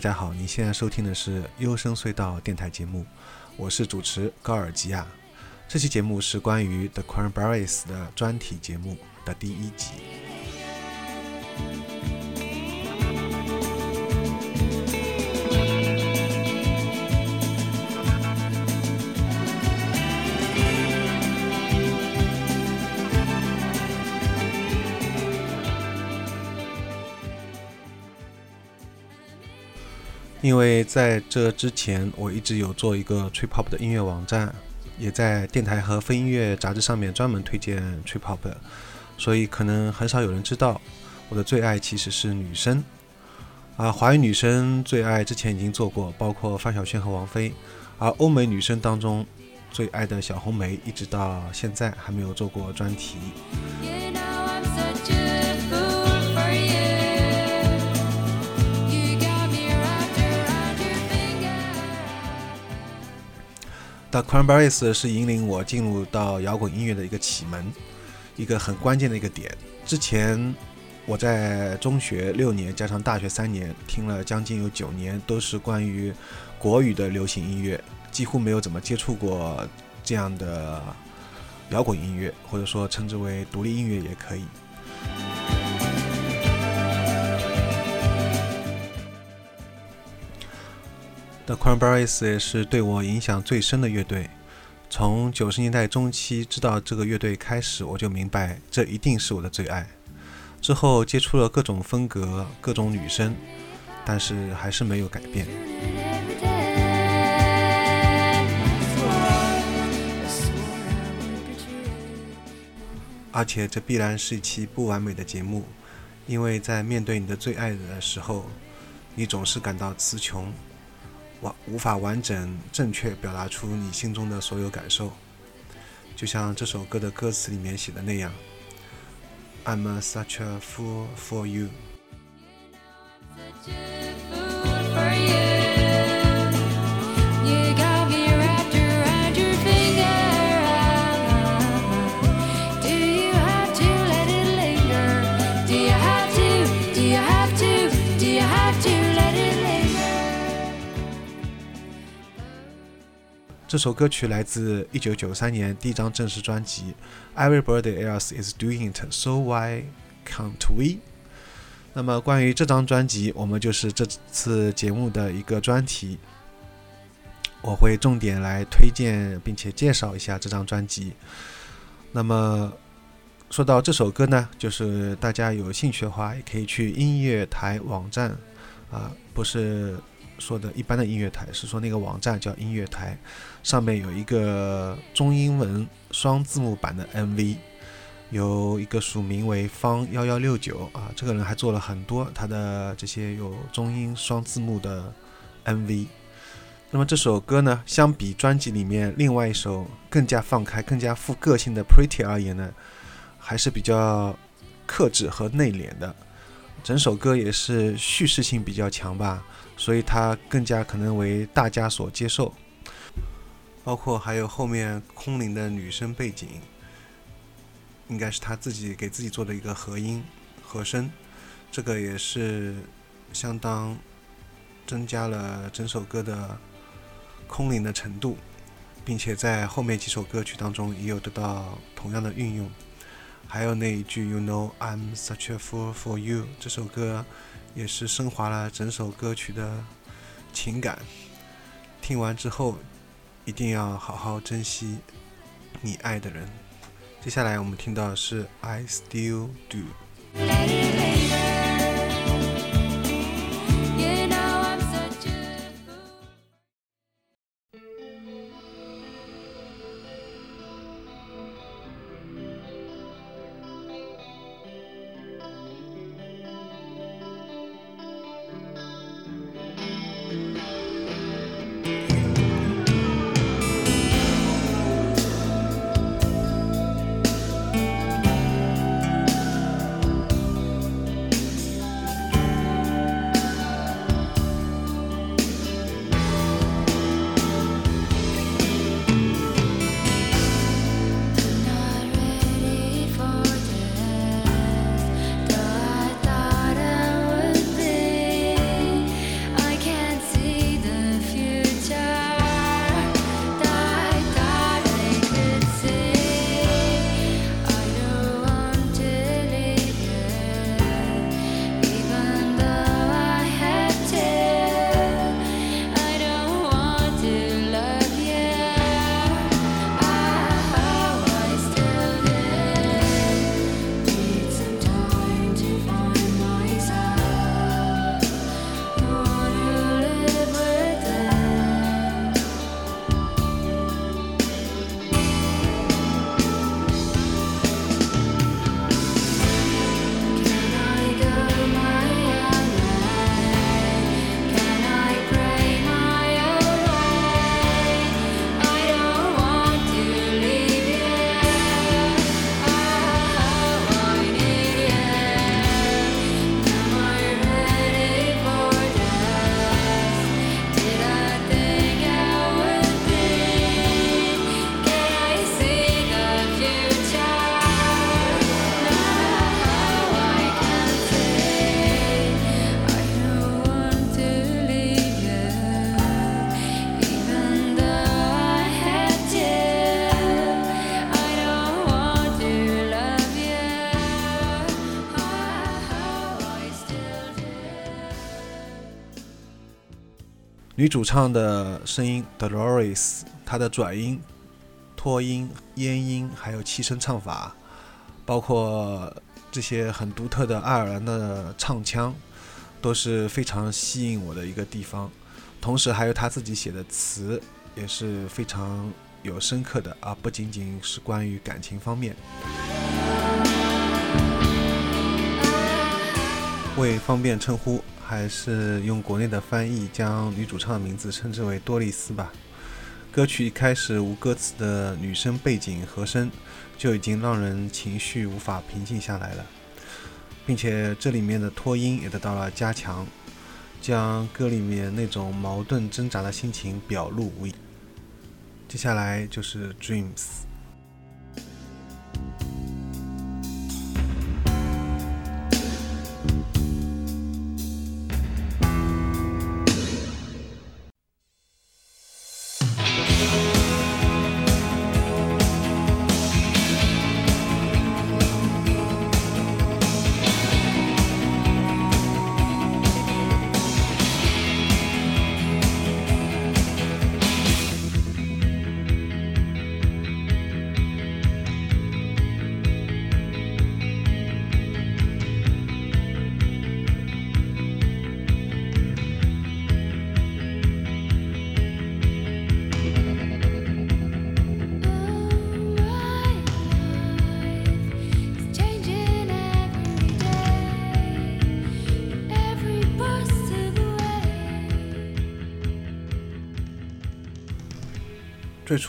大家好，你现在收听的是优声隧道电台节目，我是主持高尔基亚。这期节目是关于 The Cranberries 的专题节目的第一集。因为在这之前，我一直有做一个 trip hop 的音乐网站，也在电台和非音乐杂志上面专门推荐 trip hop，所以可能很少有人知道我的最爱其实是女生啊，华语女生最爱之前已经做过，包括范晓萱和王菲，而欧美女生当中最爱的小红梅，一直到现在还没有做过专题。The Cranberries 是引领我进入到摇滚音乐的一个启蒙，一个很关键的一个点。之前我在中学六年加上大学三年，听了将近有九年，都是关于国语的流行音乐，几乎没有怎么接触过这样的摇滚音乐，或者说称之为独立音乐也可以。The Cranberries 也是对我影响最深的乐队。从九十年代中期知道这个乐队开始，我就明白这一定是我的最爱。之后接触了各种风格、各种女生，但是还是没有改变。而且这必然是一期不完美的节目，因为在面对你的最爱的时候，你总是感到词穷。完无法完整正确表达出你心中的所有感受，就像这首歌的歌词里面写的那样：“I'm such a fool for you。”这首歌曲来自1993年第一张正式专辑《Everybody Else Is Doing It, So Why Can't We》。那么关于这张专辑，我们就是这次节目的一个专题，我会重点来推荐并且介绍一下这张专辑。那么说到这首歌呢，就是大家有兴趣的话，也可以去音乐台网站啊，不是。说的一般的音乐台是说那个网站叫音乐台，上面有一个中英文双字幕版的 MV，有一个署名为方幺幺六九啊，这个人还做了很多他的这些有中英双字幕的 MV。那么这首歌呢，相比专辑里面另外一首更加放开、更加富个性的 Pretty 而言呢，还是比较克制和内敛的。整首歌也是叙事性比较强吧。所以它更加可能为大家所接受，包括还有后面空灵的女声背景，应该是他自己给自己做的一个和音和声，这个也是相当增加了整首歌的空灵的程度，并且在后面几首歌曲当中也有得到同样的运用。还有那一句 “You know I'm such a fool for you” 这首歌。也是升华了整首歌曲的情感。听完之后，一定要好好珍惜你爱的人。接下来我们听到的是《I Still Do》。女主唱的声音 Dolores，她的转音、拖音、咽音，还有气声唱法，包括这些很独特的爱尔兰的唱腔，都是非常吸引我的一个地方。同时，还有她自己写的词也是非常有深刻的，啊不仅仅是关于感情方面。为方便称呼。还是用国内的翻译将女主唱的名字称之为多丽丝吧。歌曲一开始无歌词的女声背景和声就已经让人情绪无法平静下来了，并且这里面的拖音也得到了加强，将歌里面那种矛盾挣扎的心情表露无遗。接下来就是 Dreams。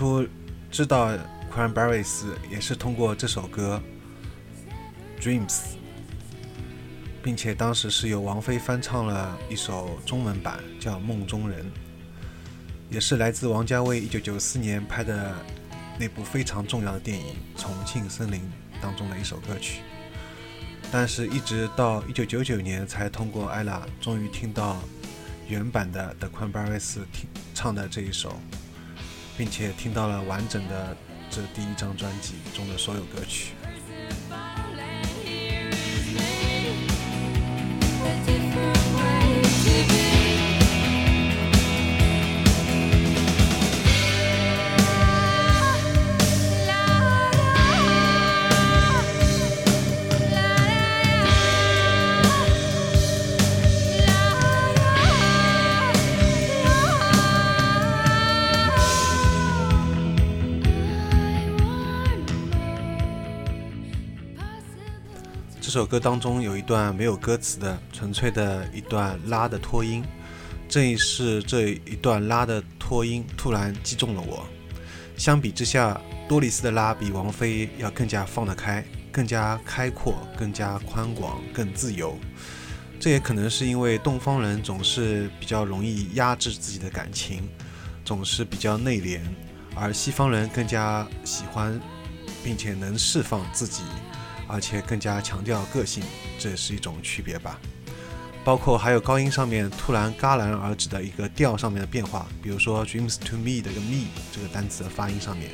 初知道 Cranberries 也是通过这首歌《Dreams》，并且当时是由王菲翻唱了一首中文版，叫《梦中人》，也是来自王家卫1994年拍的那部非常重要的电影《重庆森林》当中的一首歌曲。但是，一直到1999年才通过 ella 终于听到原版的 The Cranberries 听唱的这一首。并且听到了完整的这第一张专辑中的所有歌曲。这首歌当中有一段没有歌词的，纯粹的一段拉的拖音。正是这一段拉的拖音突然击中了我。相比之下，多丽丝的拉比王菲要更加放得开，更加开阔，更加宽广，更自由。这也可能是因为东方人总是比较容易压制自己的感情，总是比较内敛，而西方人更加喜欢并且能释放自己。而且更加强调个性，这也是一种区别吧。包括还有高音上面突然戛然而止的一个调上面的变化，比如说 dreams to me 的一个 me 这个单词的发音上面。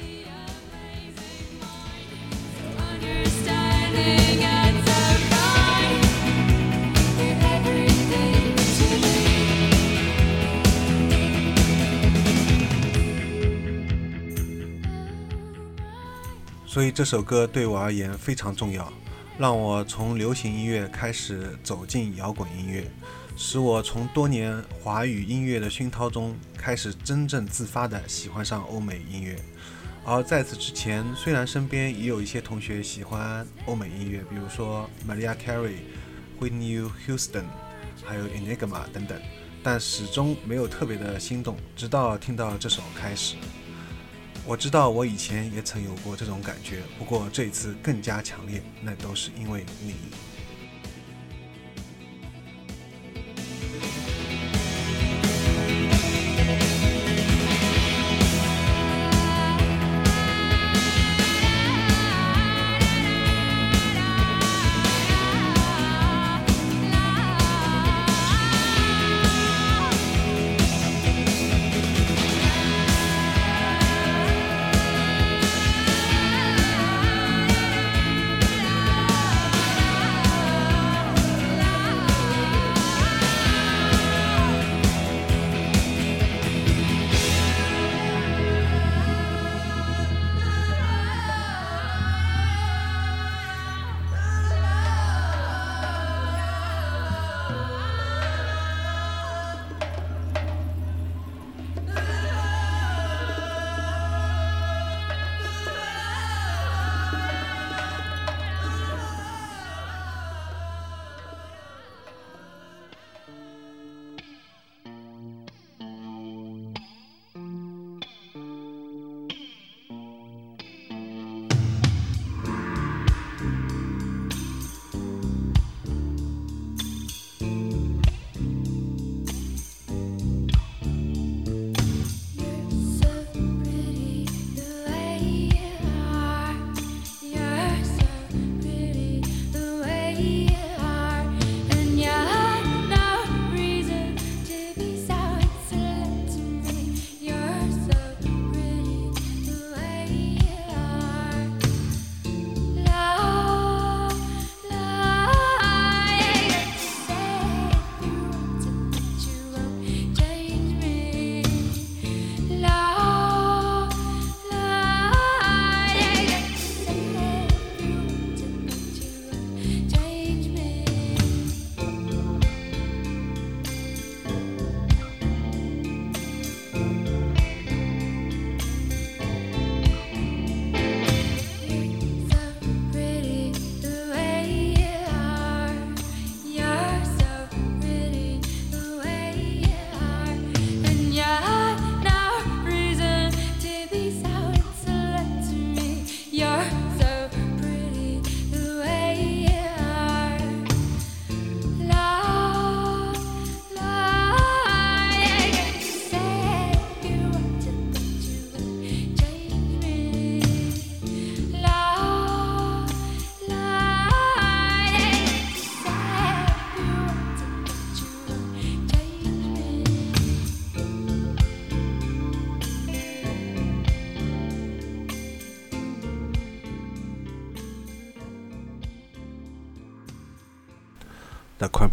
所以这首歌对我而言非常重要，让我从流行音乐开始走进摇滚音乐，使我从多年华语音乐的熏陶中开始真正自发地喜欢上欧美音乐。而在此之前，虽然身边也有一些同学喜欢欧美音乐，比如说 Maria Carey、Whitney Houston，还有 Enigma 等等，但始终没有特别的心动，直到听到这首开始。我知道我以前也曾有过这种感觉，不过这次更加强烈，那都是因为你。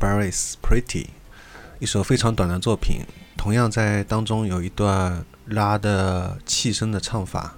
Paris Pretty，一首非常短的作品，同样在当中有一段拉的气声的唱法。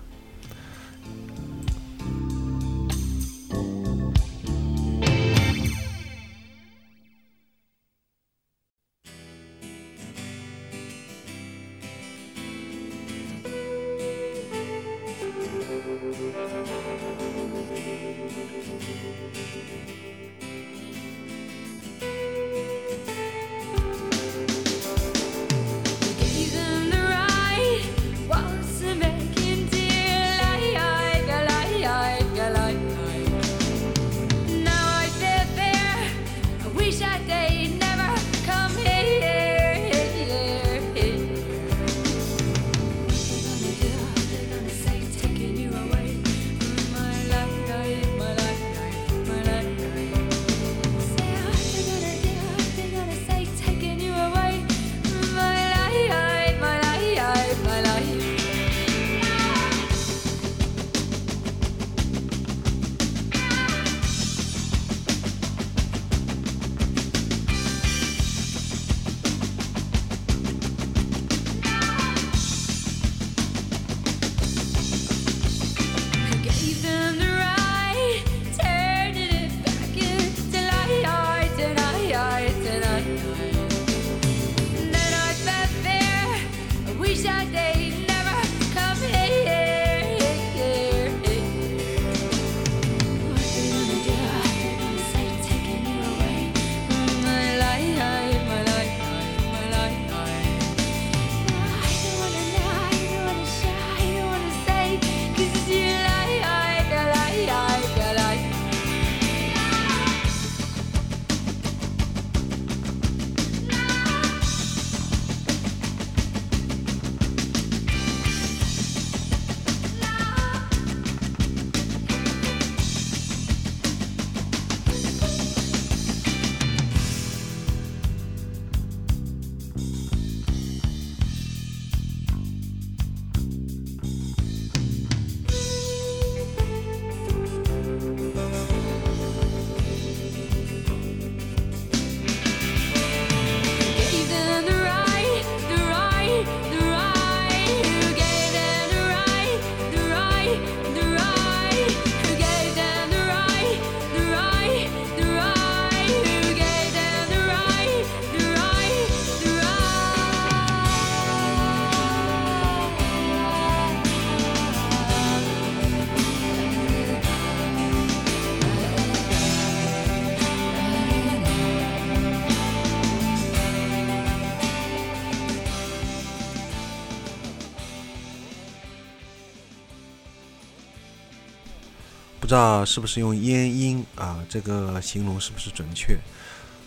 不知道是不是用烟音啊？这个形容是不是准确？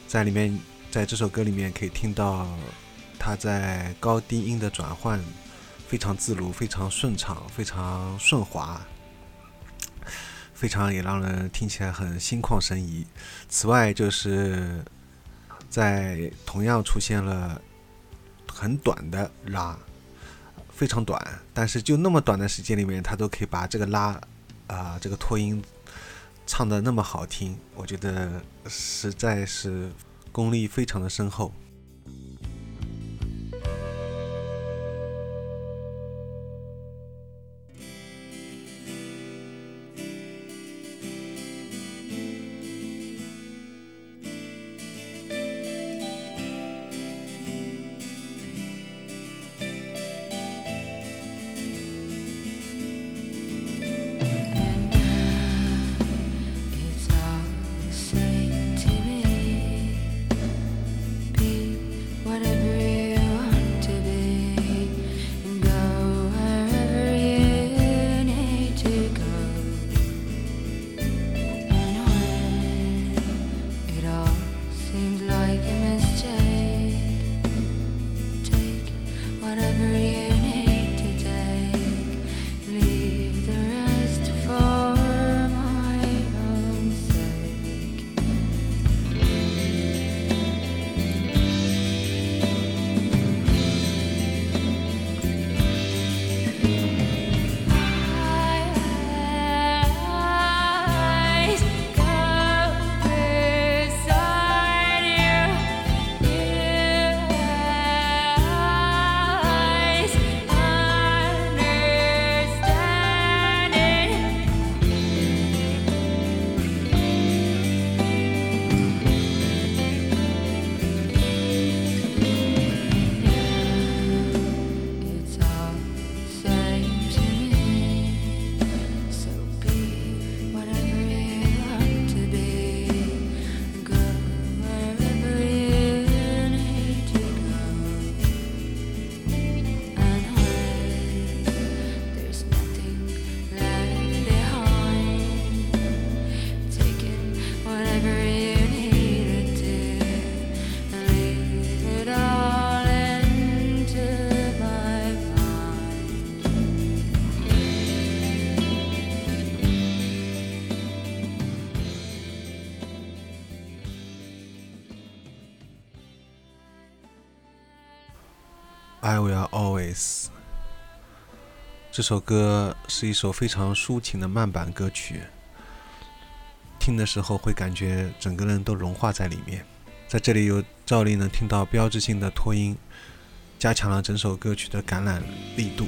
在里面，在这首歌里面可以听到他在高低音的转换非常自如、非常顺畅、非常顺滑，非常也让人听起来很心旷神怡。此外，就是在同样出现了很短的拉，非常短，但是就那么短的时间里面，他都可以把这个拉。啊，这个拖音唱的那么好听，我觉得实在是功力非常的深厚。这首歌是一首非常抒情的慢板歌曲，听的时候会感觉整个人都融化在里面。在这里有照例能听到标志性的拖音，加强了整首歌曲的感染力度。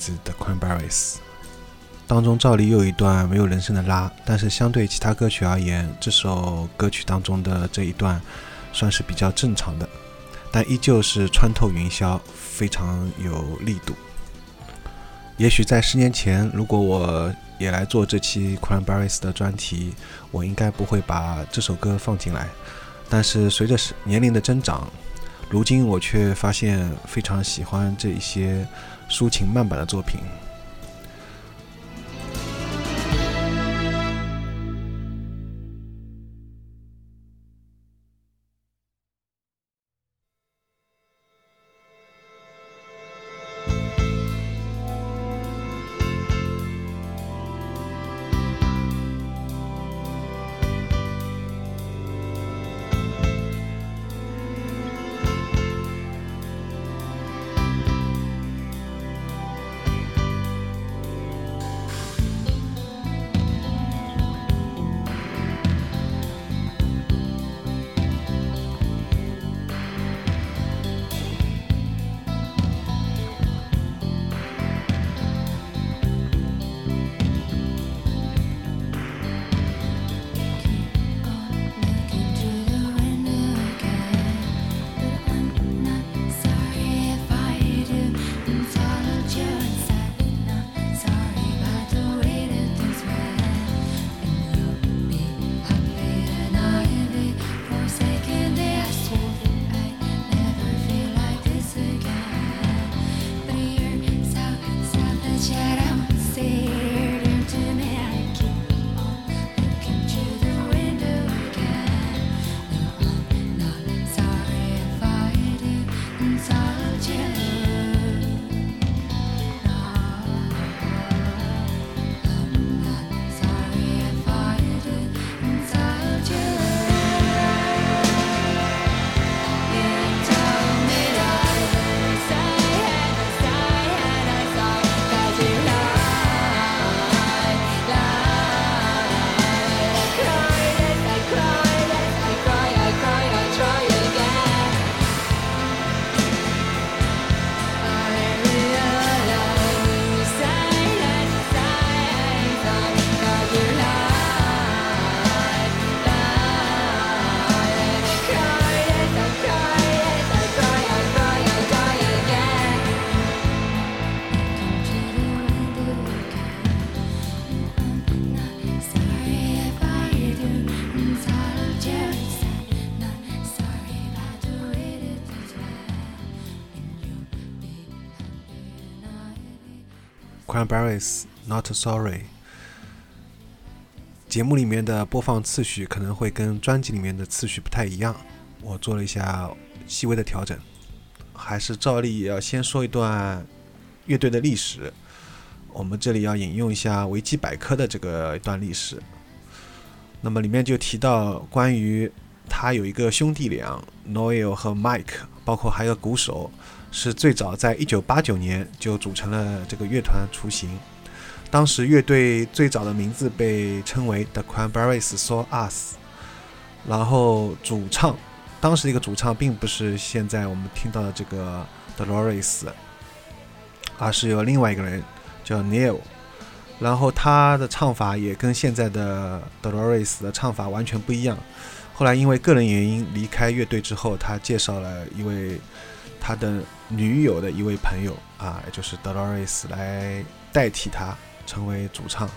自 The Cranberries 当中，照例又一段没有人声的拉，但是相对其他歌曲而言，这首歌曲当中的这一段算是比较正常的，但依旧是穿透云霄，非常有力度。也许在十年前，如果我也来做这期 Cranberries 的专题，我应该不会把这首歌放进来。但是随着年龄的增长，如今我却发现非常喜欢这一些。抒情慢板的作品。Cranberries Not Sorry。节目里面的播放次序可能会跟专辑里面的次序不太一样，我做了一下细微的调整。还是照例要先说一段乐队的历史。我们这里要引用一下维基百科的这个一段历史。那么里面就提到关于他有一个兄弟俩，Noel 和 Mike，包括还有鼓手，是最早在一九八九年就组成了这个乐团雏形。当时乐队最早的名字被称为 The Cranberries Saw Us。然后主唱，当时一个主唱并不是现在我们听到的这个 Dolores，而是有另外一个人。叫 Neil，然后他的唱法也跟现在的 Dolores 的唱法完全不一样。后来因为个人原因离开乐队之后，他介绍了一位他的女友的一位朋友啊，就是德劳瑞斯来代替他成为主唱。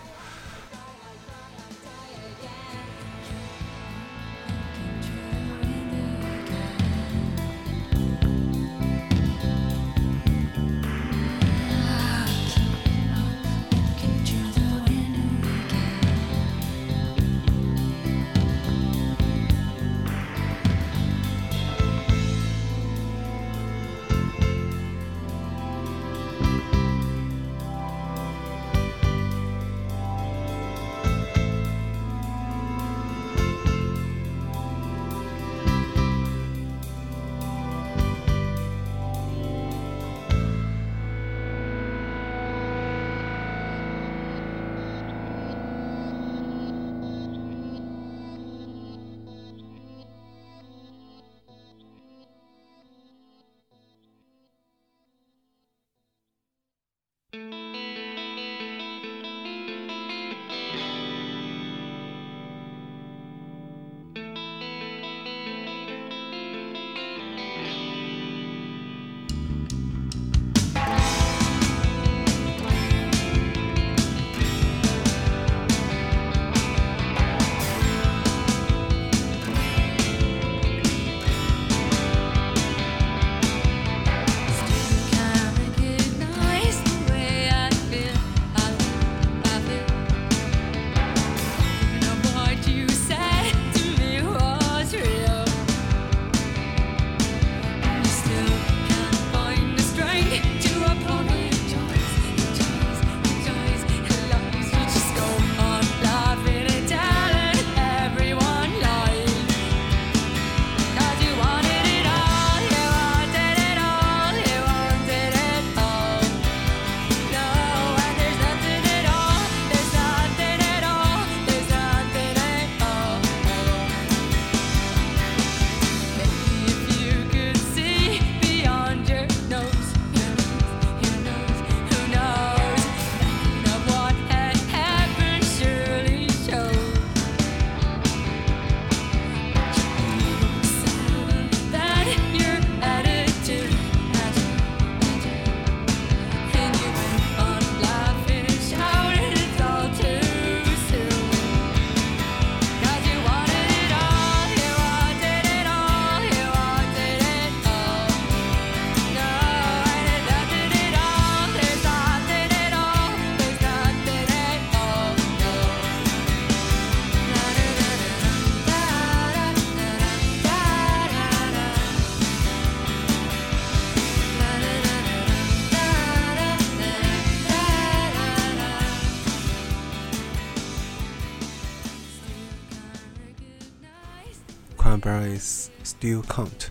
Still count，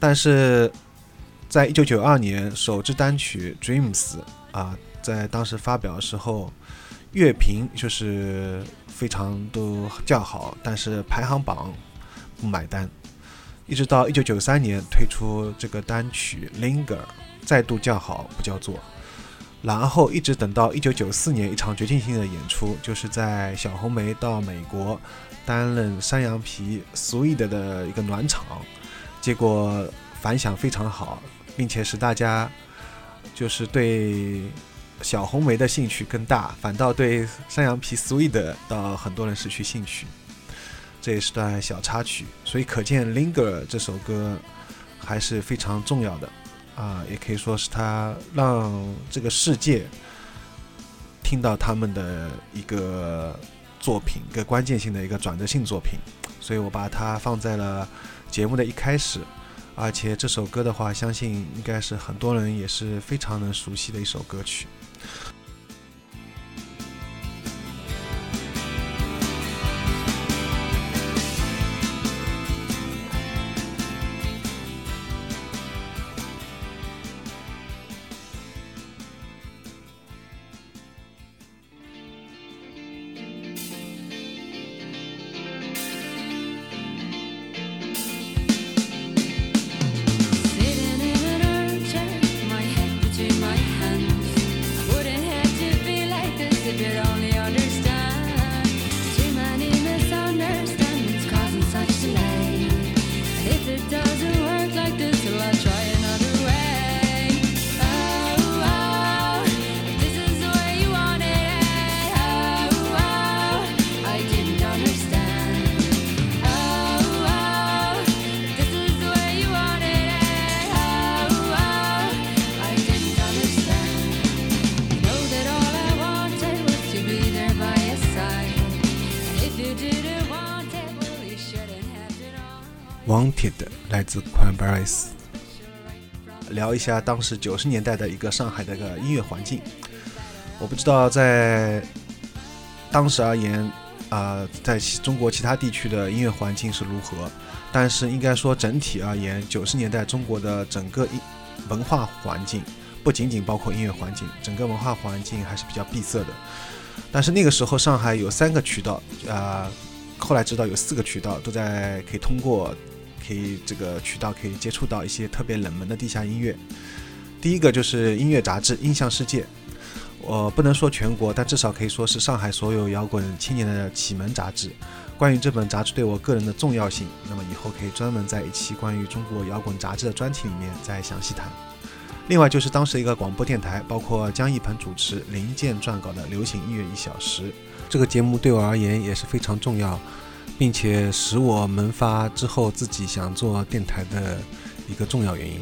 但是在一九九二年首支单曲《Dreams》啊，在当时发表的时候，乐评就是非常都叫好，但是排行榜不买单。一直到一九九三年推出这个单曲《Linger》，再度叫好不叫座。然后一直等到一九九四年一场决定性的演出，就是在小红梅到美国。担任山羊皮 Sweet 的一个暖场，结果反响非常好，并且使大家就是对小红梅的兴趣更大，反倒对山羊皮 Sweet 到很多人失去兴趣。这也是段小插曲，所以可见 Linger 这首歌还是非常重要的。啊，也可以说是他让这个世界听到他们的一个作品，一个关键性的一个转折性作品，所以我把它放在了节目的一开始。而且这首歌的话，相信应该是很多人也是非常能熟悉的一首歌曲。来自 Cranberries，聊一下当时九十年代的一个上海的一个音乐环境。我不知道在当时而言，啊，在中国其他地区的音乐环境是如何，但是应该说整体而言，九十年代中国的整个音文化环境，不仅仅包括音乐环境，整个文化环境还是比较闭塞的。但是那个时候上海有三个渠道，啊，后来知道有四个渠道都在可以通过。可以这个渠道可以接触到一些特别冷门的地下音乐。第一个就是音乐杂志《音像世界》，我不能说全国，但至少可以说是上海所有摇滚青年的启蒙杂志。关于这本杂志对我个人的重要性，那么以后可以专门在一期关于中国摇滚杂志的专题里面再详细谈。另外就是当时一个广播电台，包括江一鹏主持、林健撰稿的《流行音乐一小时》，这个节目对我而言也是非常重要。并且使我萌发之后自己想做电台的一个重要原因。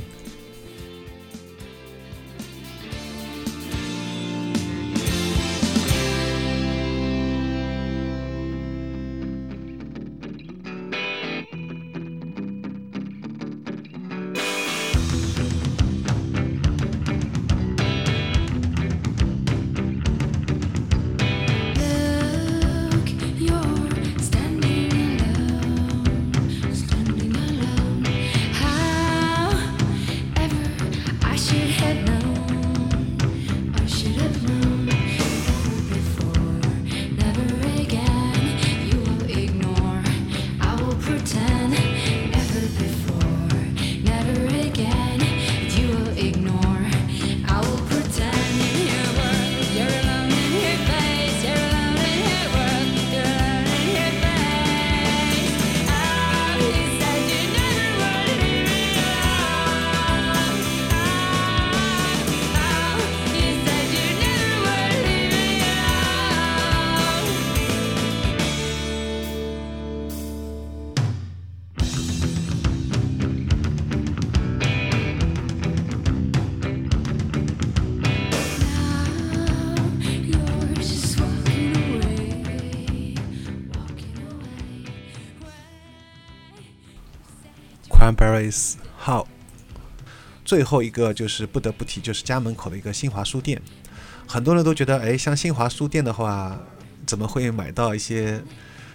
Cranberries How，最后一个就是不得不提，就是家门口的一个新华书店。很多人都觉得，哎，像新华书店的话，怎么会买到一些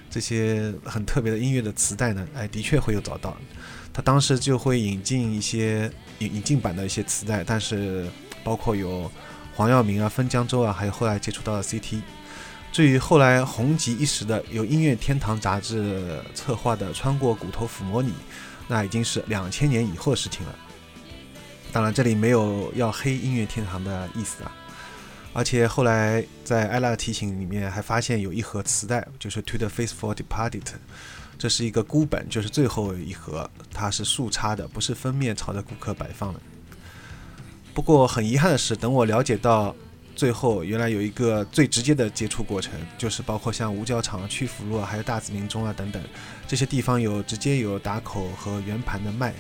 这些很特别的音乐的磁带呢？哎，的确会有找到。他当时就会引进一些引引进版的一些磁带，但是包括有黄耀明啊、分江州啊，还有后来接触到的 CT。至于后来红极一时的由音乐天堂杂志策划的《穿过骨头抚摸你》。那已经是两千年以后的事情了。当然，这里没有要黑音乐天堂的意思啊。而且后来在艾拉的提醒里面还发现有一盒磁带，就是《To the Faithful Departed》，这是一个孤本，就是最后一盒，它是竖插的，不是封面朝着顾客摆放的。不过很遗憾的是，等我了解到最后，原来有一个最直接的接触过程，就是包括像五角场、曲阜路啊，还有大紫明中啊等等。这些地方有直接有打口和圆盘的卖，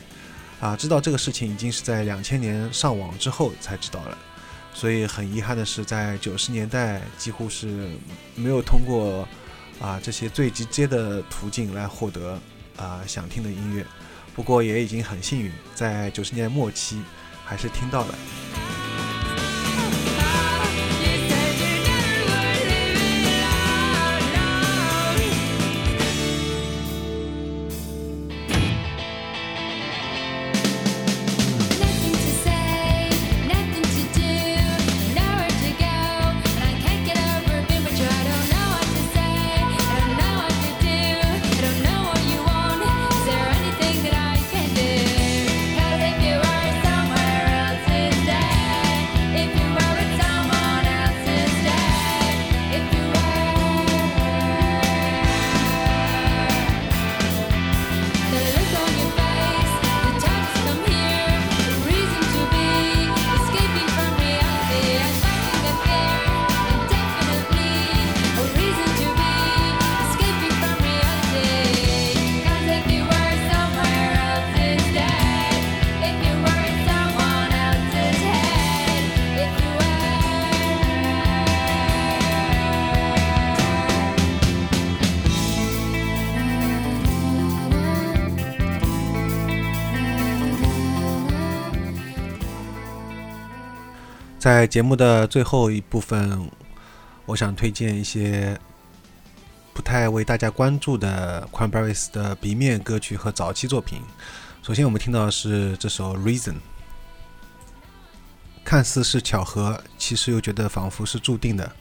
啊，知道这个事情已经是在两千年上网之后才知道了。所以很遗憾的是，在九十年代几乎是没有通过啊这些最直接的途径来获得啊想听的音乐。不过也已经很幸运，在九十年代末期还是听到了。在节目的最后一部分，我想推荐一些不太为大家关注的 Cranberries 的 B 面歌曲和早期作品。首先，我们听到的是这首《Reason》，看似是巧合，其实又觉得仿佛是注定的。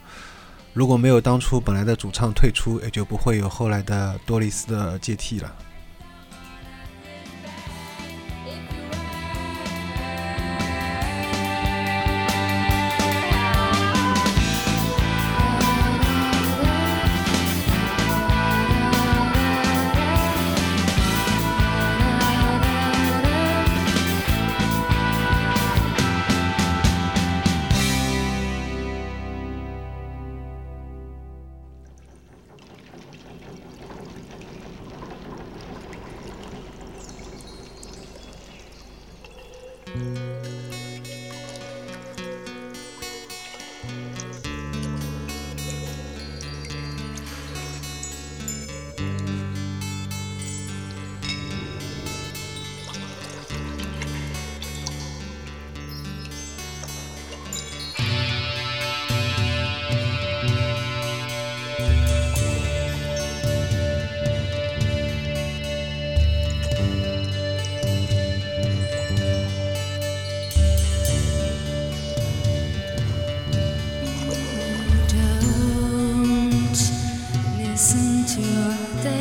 如果没有当初本来的主唱退出，也就不会有后来的多丽丝的接替了。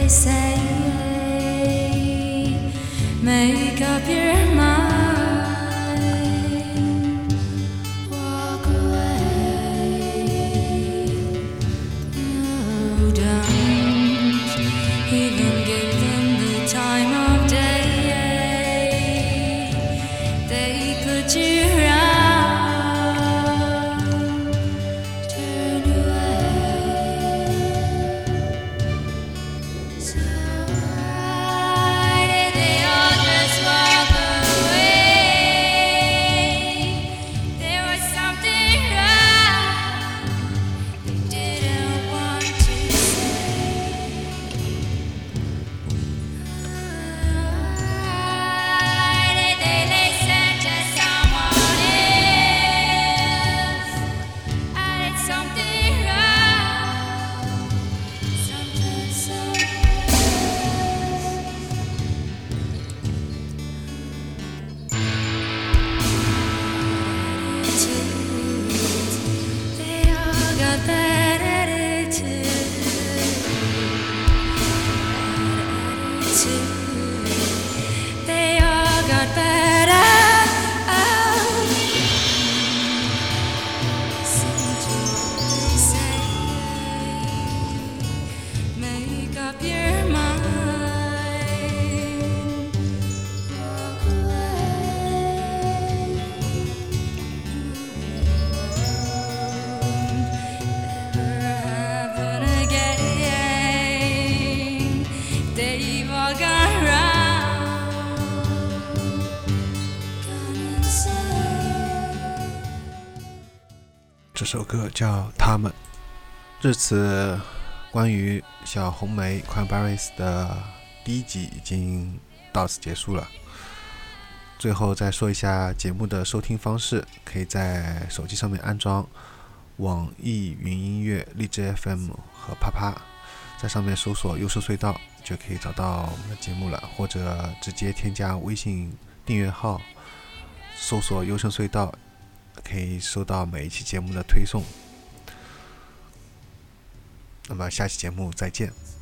they say. Make up your 首歌叫《他们》。至此，关于小红莓 Cranberries 的第一集已经到此结束了。最后再说一下节目的收听方式，可以在手机上面安装网易云音乐、荔枝 FM 和啪啪，在上面搜索“优胜隧道”就可以找到我们的节目了，或者直接添加微信订阅号，搜索“优胜隧道”，可以收到每一期节目的推送。那么下期节目再见。